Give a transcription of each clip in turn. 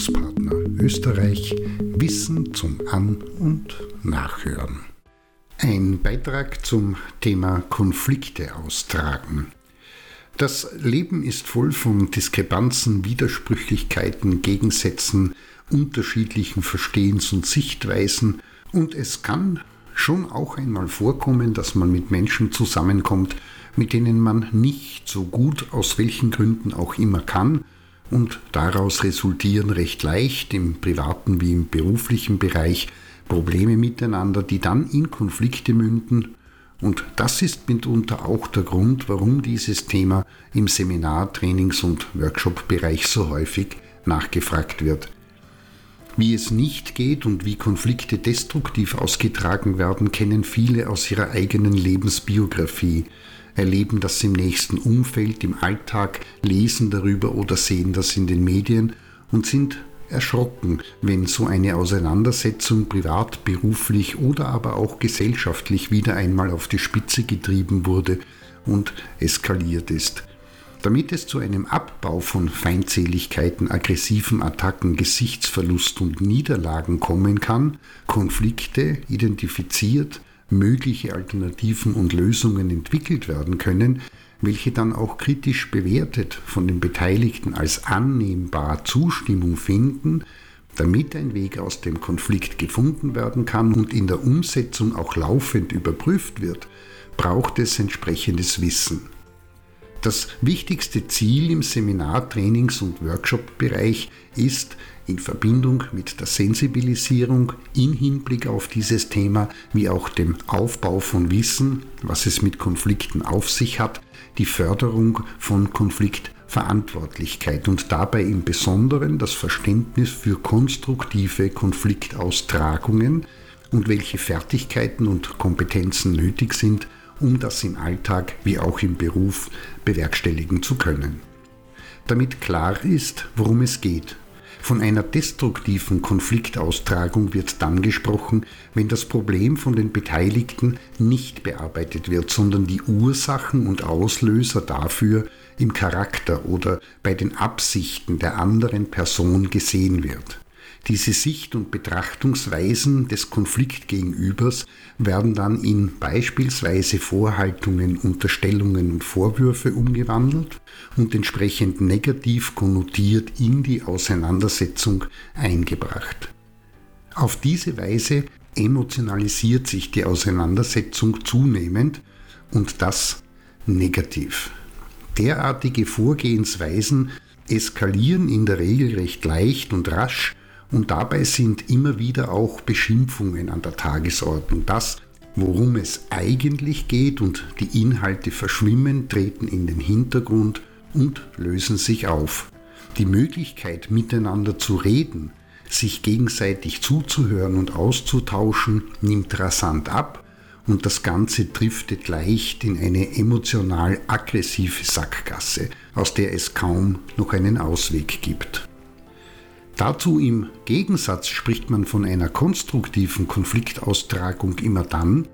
Bildungspartner Österreich Wissen zum An- und Nachhören. Ein Beitrag zum Thema Konflikte austragen. Das Leben ist voll von Diskrepanzen, Widersprüchlichkeiten, Gegensätzen, unterschiedlichen Verstehens- und Sichtweisen und es kann schon auch einmal vorkommen, dass man mit Menschen zusammenkommt, mit denen man nicht so gut aus welchen Gründen auch immer kann und daraus resultieren recht leicht im privaten wie im beruflichen Bereich Probleme miteinander, die dann in Konflikte münden. Und das ist mitunter auch der Grund, warum dieses Thema im Seminar-, Trainings- und Workshop-Bereich so häufig nachgefragt wird. Wie es nicht geht und wie Konflikte destruktiv ausgetragen werden, kennen viele aus ihrer eigenen Lebensbiografie erleben das im nächsten Umfeld, im Alltag, lesen darüber oder sehen das in den Medien und sind erschrocken, wenn so eine Auseinandersetzung privat, beruflich oder aber auch gesellschaftlich wieder einmal auf die Spitze getrieben wurde und eskaliert ist. Damit es zu einem Abbau von Feindseligkeiten, aggressiven Attacken, Gesichtsverlust und Niederlagen kommen kann, Konflikte identifiziert, mögliche Alternativen und Lösungen entwickelt werden können, welche dann auch kritisch bewertet von den Beteiligten als annehmbar Zustimmung finden, damit ein Weg aus dem Konflikt gefunden werden kann und in der Umsetzung auch laufend überprüft wird, braucht es entsprechendes Wissen. Das wichtigste Ziel im Seminar-, Trainings- und Workshop-Bereich ist, in Verbindung mit der Sensibilisierung in Hinblick auf dieses Thema wie auch dem Aufbau von Wissen, was es mit Konflikten auf sich hat, die Förderung von Konfliktverantwortlichkeit und dabei im Besonderen das Verständnis für konstruktive Konfliktaustragungen und welche Fertigkeiten und Kompetenzen nötig sind, um das im Alltag wie auch im Beruf bewerkstelligen zu können. Damit klar ist, worum es geht von einer destruktiven Konfliktaustragung wird dann gesprochen, wenn das Problem von den Beteiligten nicht bearbeitet wird, sondern die Ursachen und Auslöser dafür im Charakter oder bei den Absichten der anderen Person gesehen wird. Diese Sicht- und Betrachtungsweisen des Konfliktgegenübers werden dann in beispielsweise Vorhaltungen, Unterstellungen und Vorwürfe umgewandelt und entsprechend negativ konnotiert in die Auseinandersetzung eingebracht. Auf diese Weise emotionalisiert sich die Auseinandersetzung zunehmend und das negativ. Derartige Vorgehensweisen eskalieren in der Regel recht leicht und rasch und dabei sind immer wieder auch Beschimpfungen an der Tagesordnung. Das, worum es eigentlich geht und die Inhalte verschwimmen, treten in den Hintergrund und lösen sich auf. Die Möglichkeit, miteinander zu reden, sich gegenseitig zuzuhören und auszutauschen, nimmt rasant ab und das Ganze driftet leicht in eine emotional aggressive Sackgasse, aus der es kaum noch einen Ausweg gibt. Dazu im Gegensatz spricht man von einer konstruktiven Konfliktaustragung immer dann,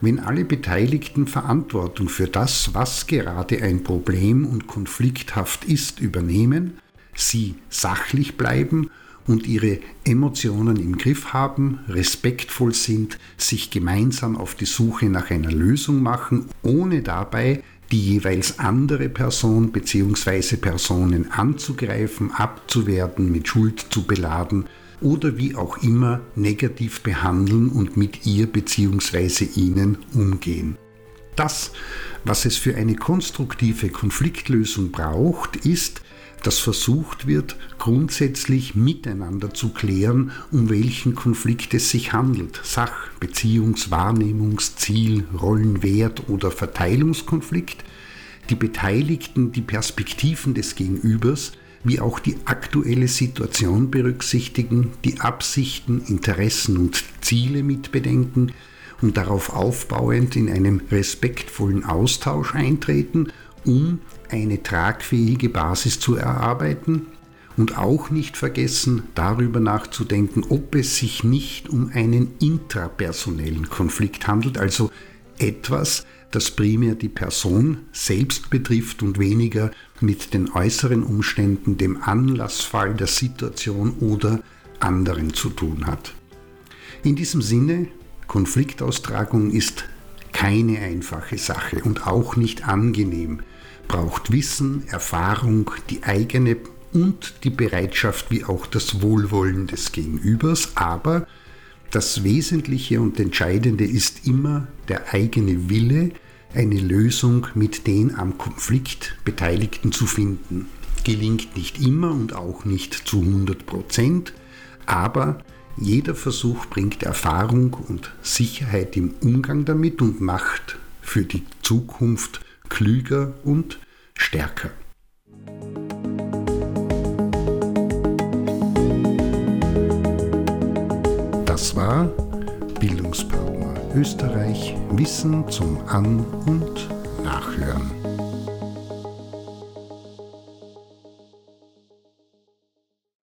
wenn alle Beteiligten Verantwortung für das, was gerade ein Problem und konflikthaft ist, übernehmen, sie sachlich bleiben und ihre Emotionen im Griff haben, respektvoll sind, sich gemeinsam auf die Suche nach einer Lösung machen, ohne dabei die jeweils andere Person bzw. Personen anzugreifen, abzuwerten, mit Schuld zu beladen oder wie auch immer negativ behandeln und mit ihr bzw. ihnen umgehen. Das, was es für eine konstruktive Konfliktlösung braucht, ist, dass versucht wird, grundsätzlich miteinander zu klären, um welchen Konflikt es sich handelt. Sach-, Beziehungs-, Wahrnehmungs-, Ziel-, Rollenwert oder Verteilungskonflikt, die Beteiligten die Perspektiven des Gegenübers wie auch die aktuelle Situation berücksichtigen, die Absichten, Interessen und Ziele mitbedenken und darauf aufbauend in einem respektvollen Austausch eintreten, um eine tragfähige Basis zu erarbeiten und auch nicht vergessen, darüber nachzudenken, ob es sich nicht um einen intrapersonellen Konflikt handelt, also etwas, das primär die Person selbst betrifft und weniger mit den äußeren Umständen, dem Anlassfall der Situation oder anderen zu tun hat. In diesem Sinne, Konfliktaustragung ist keine einfache Sache und auch nicht angenehm, braucht Wissen, Erfahrung, die eigene und die Bereitschaft wie auch das Wohlwollen des Gegenübers, aber das Wesentliche und Entscheidende ist immer der eigene Wille, eine Lösung mit den am Konflikt Beteiligten zu finden. Gelingt nicht immer und auch nicht zu 100 Prozent, aber jeder Versuch bringt Erfahrung und Sicherheit im Umgang damit und macht für die Zukunft klüger und stärker. Das war Bildungspartner Österreich Wissen zum An- und Nachhören.